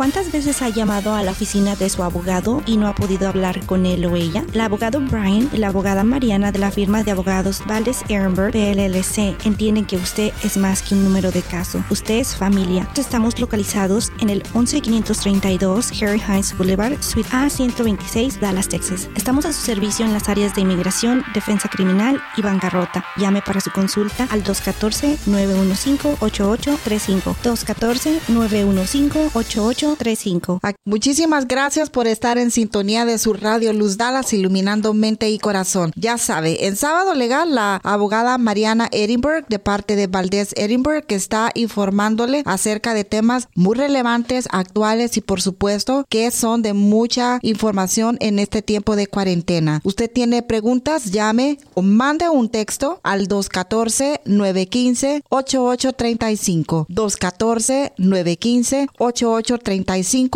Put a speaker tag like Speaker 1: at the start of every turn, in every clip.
Speaker 1: ¿Cuántas veces ha llamado a la oficina de su abogado y no ha podido hablar con él o ella? El abogado Brian y la abogada Mariana de la firma de abogados Valdes Ehrenberg PLLC entienden que usted es más que un número de caso. Usted es familia. Estamos localizados en el 11532 Harry Hines Boulevard, Suite A126, Dallas, Texas. Estamos a su servicio en las áreas de inmigración, defensa criminal y bancarrota. Llame para su consulta al 214-915-8835. 214-915-8835. 35.
Speaker 2: Muchísimas gracias por estar en sintonía de su radio Luz Dallas, iluminando mente y corazón. Ya sabe, en sábado legal, la abogada Mariana Edinburgh, de parte de Valdés Edinburgh, que está informándole acerca de temas muy relevantes, actuales y por supuesto que son de mucha información en este tiempo de cuarentena. Usted tiene preguntas, llame o mande un texto al 214-915-8835. 214-915-8835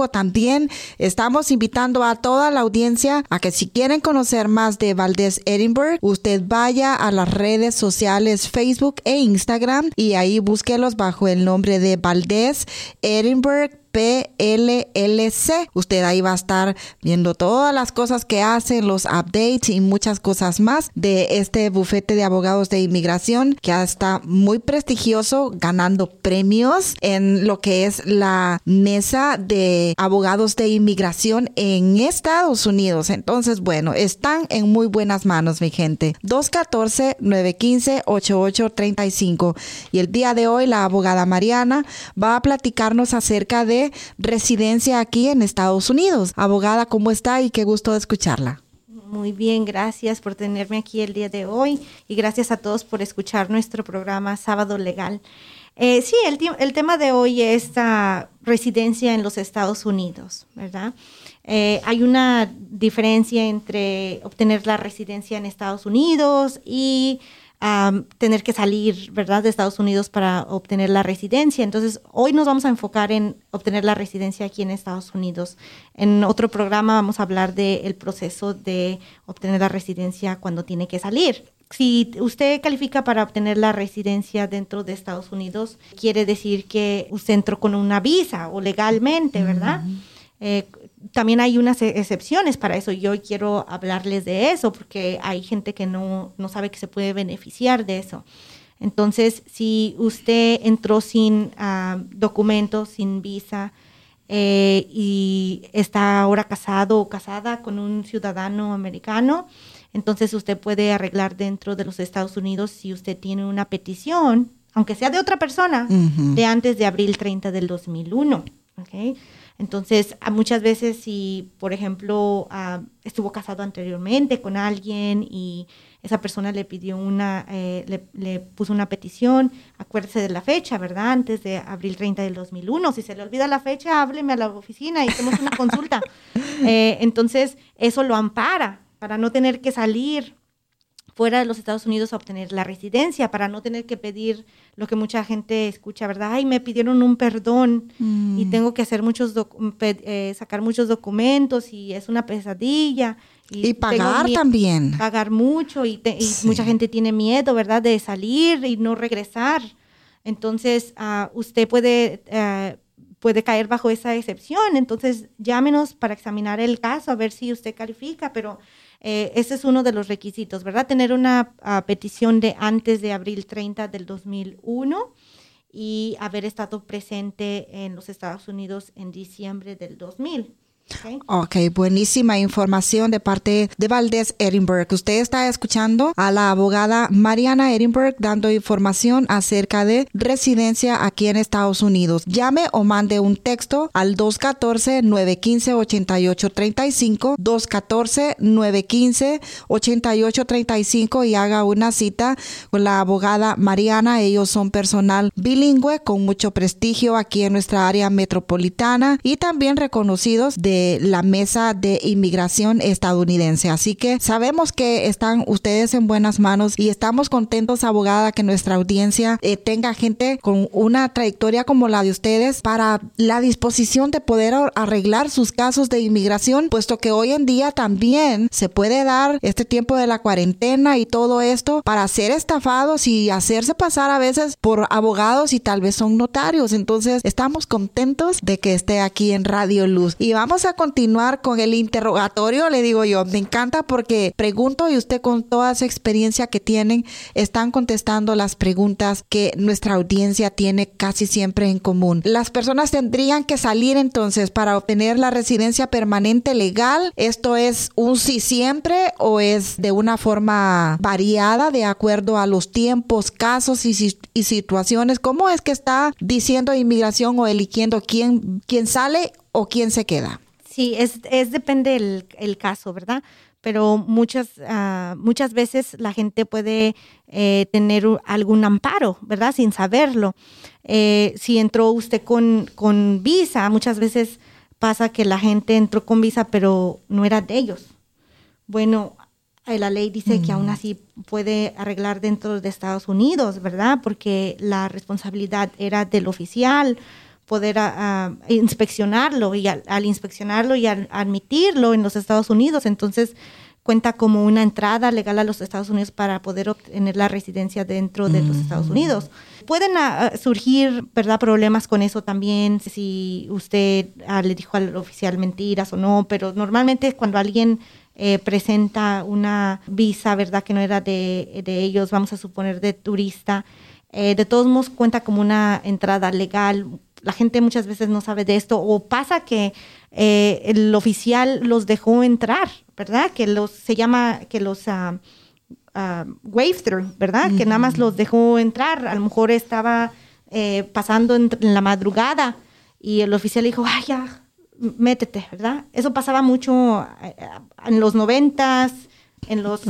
Speaker 2: también. Estamos invitando a toda la audiencia a que si quieren conocer más de Valdés Edinburgh, usted vaya a las redes sociales Facebook e Instagram y ahí búsquelos bajo el nombre de Valdés Edinburgh PLLC. Usted ahí va a estar viendo todas las cosas que hacen, los updates y muchas cosas más de este bufete de abogados de inmigración que está muy prestigioso, ganando premios en lo que es la mesa de abogados de inmigración en Estados Unidos. Entonces, bueno, están en muy buenas manos, mi gente. 214-915-8835. Y el día de hoy la abogada Mariana va a platicarnos acerca de residencia aquí en Estados Unidos. Abogada, ¿cómo está? Y qué gusto escucharla.
Speaker 1: Muy bien, gracias por tenerme aquí el día de hoy y gracias a todos por escuchar nuestro programa Sábado Legal. Eh, sí, el, tema de hoy es residencia en los Estados Unidos, ¿verdad? Eh, hay una diferencia entre obtener la residencia en Estados Unidos y tener que salir, ¿verdad?, de Estados Unidos para obtener la residencia. Entonces, hoy nos vamos a enfocar en obtener la residencia aquí en Estados Unidos. En otro programa vamos a hablar del proceso de obtener la residencia cuando tiene que salir. Si usted califica para obtener la residencia dentro de Estados Unidos, quiere decir que usted entró con una visa o legalmente, ¿verdad? También hay unas e-, excepciones para eso. Yo quiero hablarles de eso porque hay gente que no, sabe que se puede beneficiar de eso. Entonces, si usted entró sin ah, documentos, sin visa, eh, y está ahora casado o casada con un ciudadano americano, entonces usted puede arreglar dentro de los Estados Unidos si usted tiene una petición, aunque sea de otra persona, de antes de abril 30 del 2001. ¿okay? Entonces, muchas veces si, por ejemplo, ah, estuvo casado anteriormente con alguien y esa persona le pidió una, eh, le, puso una petición, acuérdese de la fecha, ¿verdad? Antes de abril 30 del 2001. Si se le olvida la fecha, hábleme a la oficina y hacemos una consulta. Eh, entonces, eso lo ampara para no tener que salir fuera de los Estados Unidos a obtener la residencia, para no tener que pedir lo que mucha gente escucha, ¿verdad? Ay, me pidieron un perdón y mm. tengo que hacer muchos eh, sacar muchos documentos y es una pesadilla.
Speaker 2: Y, pagar también.
Speaker 1: Pagar mucho y, mucha gente tiene miedo, ¿verdad? De salir y no regresar. Entonces, uh, usted puede, uh, puede caer bajo esa excepción. Entonces, llámenos para examinar el caso, a ver si usted califica, pero eh, ese es uno de los requisitos, ¿verdad? Tener una ah, petición de antes de abril 30 del 2001 y haber estado presente en los Estados Unidos en diciembre del 2000.
Speaker 2: Ok, buenísima información de parte de Valdés Edinburgh. Usted está escuchando a la abogada Mariana Edinburgh dando información acerca de residencia aquí en Estados Unidos. Llame o mande un texto al 214-915-8835, 214-915-8835 y haga una cita con la abogada Mariana. Ellos son personal bilingüe con mucho prestigio aquí en nuestra área metropolitana y también reconocidos de de la mesa de inmigración estadounidense. Así que sabemos que están ustedes en buenas manos y estamos contentos, abogada, que nuestra audiencia eh, tenga gente con una trayectoria como la de ustedes para la disposición de poder arreglar sus casos de inmigración, puesto que hoy en día también se puede dar este tiempo de la cuarentena y todo esto para ser estafados y hacerse pasar a veces por abogados y tal vez son notarios. Entonces, estamos contentos de que esté aquí en Radio Luz. Y vamos a continuar con el interrogatorio, le digo yo. Me encanta porque pregunto y usted con toda esa experiencia que tienen, están contestando las preguntas que nuestra audiencia tiene casi siempre en común. Las personas tendrían que salir entonces para obtener la residencia permanente legal. ¿Esto es un sí siempre o es de una forma variada de acuerdo a los tiempos, casos y, y situaciones? ¿Cómo es que está diciendo inmigración o eligiendo quién, quién sale o quién se queda?
Speaker 1: Sí, es, es depende el, el caso, ¿verdad? pero muchas, uh, muchas veces la gente puede eh, tener algún amparo, ¿verdad? Sin saberlo. Eh, si entró usted con, con visa, muchas veces pasa que la gente entró con visa, pero no era de ellos. Bueno, eh, la ley dice que aún mm. así puede arreglar dentro de Estados Unidos, ¿verdad? Porque la responsabilidad era del oficial poder inspeccionarlo y al, inspeccionarlo y al admitirlo en los Estados Unidos, entonces cuenta como una entrada legal a los Estados Unidos para poder obtener la residencia dentro de los Estados Unidos. Pueden ah, surgir, ¿verdad?, problemas con eso también, si usted ah, le dijo al oficial mentiras o no, pero normalmente cuando alguien eh, presenta una visa, ¿verdad?, que no era de, de ellos, vamos a suponer de turista, eh, de todos modos cuenta como una entrada legal la gente muchas veces no sabe de esto o pasa que eh, el oficial los dejó entrar, ¿verdad? Que los se llama que los uh, wave through, ¿verdad? Que nada más los dejó entrar. A lo mejor estaba eh, pasando en, la madrugada y el oficial dijo, ay, ya, métete, ¿verdad? Eso pasaba mucho en los noventas, en los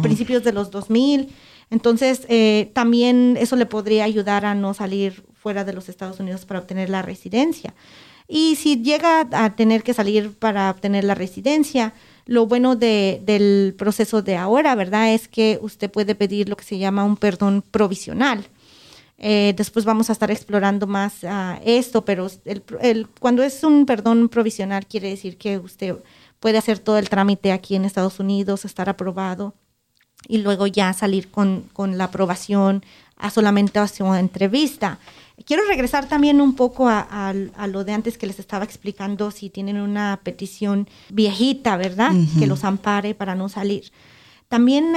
Speaker 1: principios de los 2000. Entonces, también eso le podría ayudar a no salir fuera de los Estados Unidos para obtener la residencia. Y si llega a tener que salir para obtener la residencia, lo bueno del proceso de ahora, ¿verdad? Es que usted puede pedir lo que se llama un perdón provisional. Eh, después vamos a estar explorando más uh, esto, pero cuando es un perdón provisional quiere decir que usted puede hacer todo el trámite aquí en Estados Unidos, estar aprobado y luego ya salir con, con la aprobación a solamente hacer una entrevista. Quiero regresar también un poco a, lo de antes que les estaba explicando, si tienen una petición viejita, ¿verdad? Que los ampare para no salir. También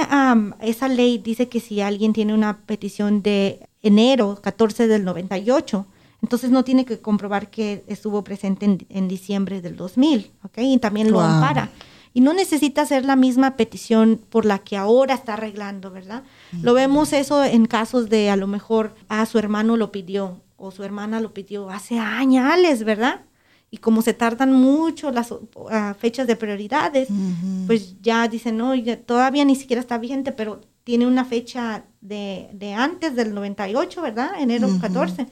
Speaker 1: esa ley dice que si alguien tiene una petición de enero 14 del 98, entonces no tiene que comprobar que estuvo presente en, diciembre del 2000, ¿ok? Y también lo ampara y no necesita hacer la misma petición por la que ahora está arreglando, ¿verdad? Lo vemos eso en casos de a lo mejor, a su hermano lo pidió o su hermana lo pidió hace años, ¿verdad? Y como se tardan mucho las fechas de prioridades, pues ya dicen, no, todavía ni siquiera está vigente, pero tiene una fecha de, de antes del 98, ¿verdad? Enero 14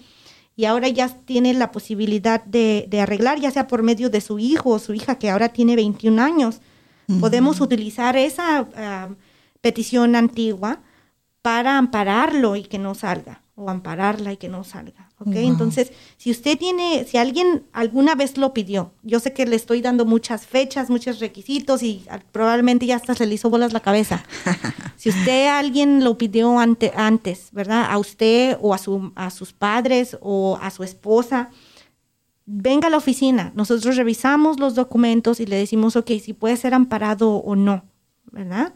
Speaker 1: y ahora ya tiene la posibilidad de, de, arreglar, ya sea por medio de su hijo o su hija que ahora tiene 21 años, Podemos utilizar esa ah, petición antigua para ampararlo y que no salga, o ampararla y que no salga. ¿ok? Entonces, si usted tiene, si alguien alguna vez lo pidió, yo sé que le estoy dando muchas fechas, muchos requisitos y probablemente ya hasta se le hizo bolas la cabeza. si usted alguien lo pidió antes, ¿verdad? A usted o a, su, a sus padres o a su esposa, venga a la oficina, nosotros revisamos los documentos y le decimos, ok, si puede ser amparado o no, ¿verdad?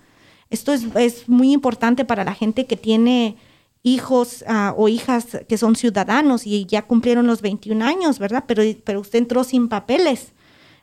Speaker 1: Esto es, muy importante para la gente que tiene hijos ah, o hijas que son ciudadanos y ya cumplieron los 21 años, ¿verdad? Pero, pero usted entró sin papeles,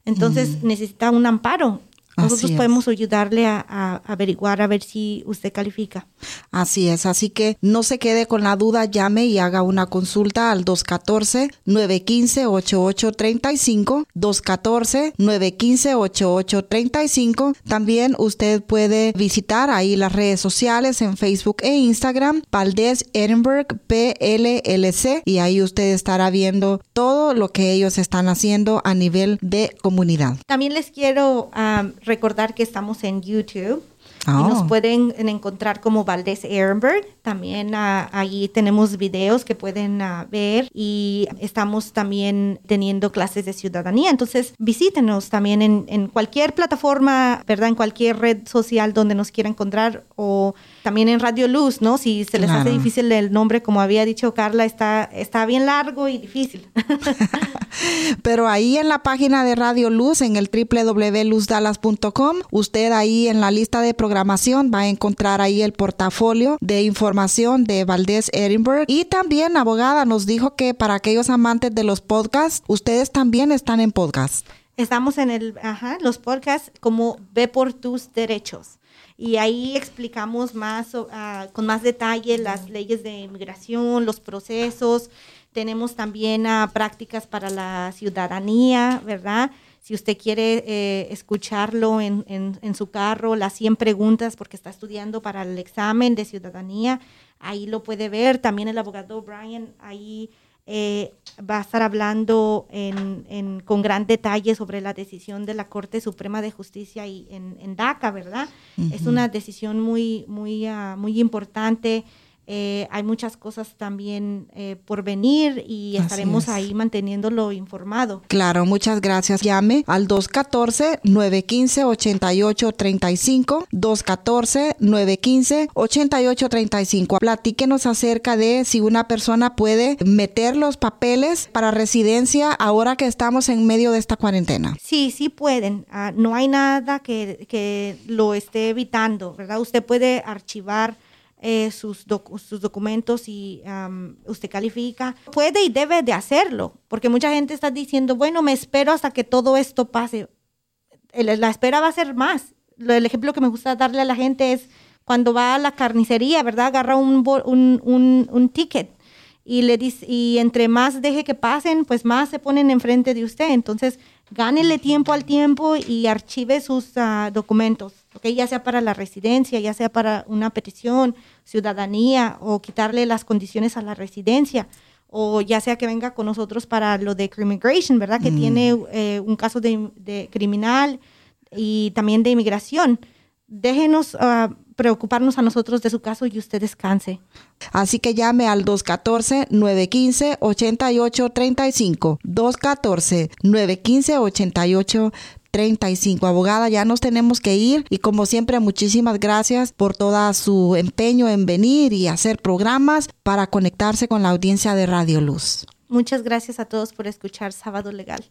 Speaker 1: entonces necesita un amparo. Nosotros podemos ayudarle a, averiguar a ver si usted califica.
Speaker 2: Así es, así que no se quede con la duda, llame y haga una consulta al 214-915-8835, 214-915-8835. También usted puede visitar ahí las redes sociales en Facebook e Instagram, Valdez Edinburgh PLLC, y ahí usted estará viendo todo lo que ellos están haciendo a nivel de comunidad.
Speaker 1: También les quiero um, recordar que estamos en YouTube. Y nos oh. pueden encontrar como Valdés Ehrenberg. También uh, allí tenemos videos que pueden uh, ver y estamos también teniendo clases de ciudadanía. Entonces visítenos también en, en cualquier plataforma, ¿verdad? En cualquier red social donde nos quiera encontrar o también en Radio Luz, ¿no? Si se les hace difícil el nombre, como había dicho Carla, está, está bien largo y difícil.
Speaker 2: Pero ahí en la página de Radio Luz, en el www.luzdallas.com, usted ahí en la lista de programación va a encontrar ahí el portafolio de información de Valdés Edinburgh. Y también, abogada, nos dijo que para aquellos amantes de los podcasts, ustedes también están en podcast.
Speaker 1: Estamos en el, ajá, los podcasts como Ve por tus derechos y ahí explicamos más ah, con más detalle las leyes de inmigración, los procesos. Tenemos también ah, prácticas para la ciudadanía, ¿verdad? Si usted quiere eh, escucharlo en, en, su carro, las 100 preguntas porque está estudiando para el examen de ciudadanía, ahí lo puede ver. También el abogado Brian ahí eh, va a estar hablando en, con gran detalle sobre la decisión de la Corte Suprema de Justicia y en, DACA, ¿verdad? Es una decisión muy, muy, uh, muy importante eh, hay muchas cosas también eh, por venir y estaremos ahí manteniéndolo informado.
Speaker 2: Claro, muchas gracias. Llame al 214-915-8835, 214-915-8835. Platíquenos acerca de si una persona puede meter los papeles para residencia ahora que estamos en medio de esta cuarentena.
Speaker 1: Sí, sí pueden. Ah, no hay nada que, que lo esté evitando, ¿verdad? Usted puede archivar eh, sus, sus documentos y usted califica, puede y debe de hacerlo, porque mucha gente está diciendo, bueno, me espero hasta que todo esto pase. la espera va a ser más. El ejemplo que me gusta darle a la gente es cuando va a la carnicería, ¿verdad? Agarra un, un, un, un ticket y le dice, y entre más deje que pasen, pues más se ponen enfrente de usted. Entonces, gánele tiempo al tiempo y archive sus ah, documentos, ¿okay? ya sea para la residencia, ya sea para una petición, ciudadanía o quitarle las condiciones a la residencia o ya sea que venga con nosotros para lo de immigration, ¿verdad? Que mm. tiene eh, un caso de, criminal y también de inmigración. Déjenos uh, preocuparnos a nosotros de su caso y usted descanse.
Speaker 2: Así que llame al 214-915-8835. 214-915-8835. 35. Abogada, ya nos tenemos que ir y como siempre muchísimas gracias por todo su empeño en venir y hacer programas para conectarse con la audiencia de Radio Luz.
Speaker 1: Muchas gracias a todos por escuchar Sábado Legal.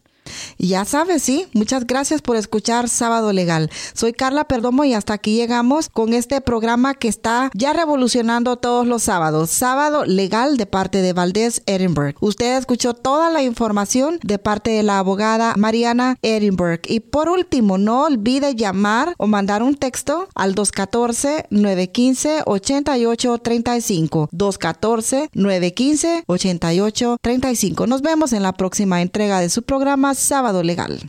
Speaker 2: Ya sabes, sí, muchas gracias por escuchar Sábado Legal. Soy Carla Perdomo y hasta aquí llegamos con este programa que está ya revolucionando todos los sábados. Sábado Legal de parte de Valdés Edinburgh. Usted escuchó toda la información de parte de la abogada Mariana Edinburgh. Y por último, no olvide llamar o mandar un texto al 214-915-8835. 214-915-8835. Nos vemos en la próxima entrega de su Sábado Legal.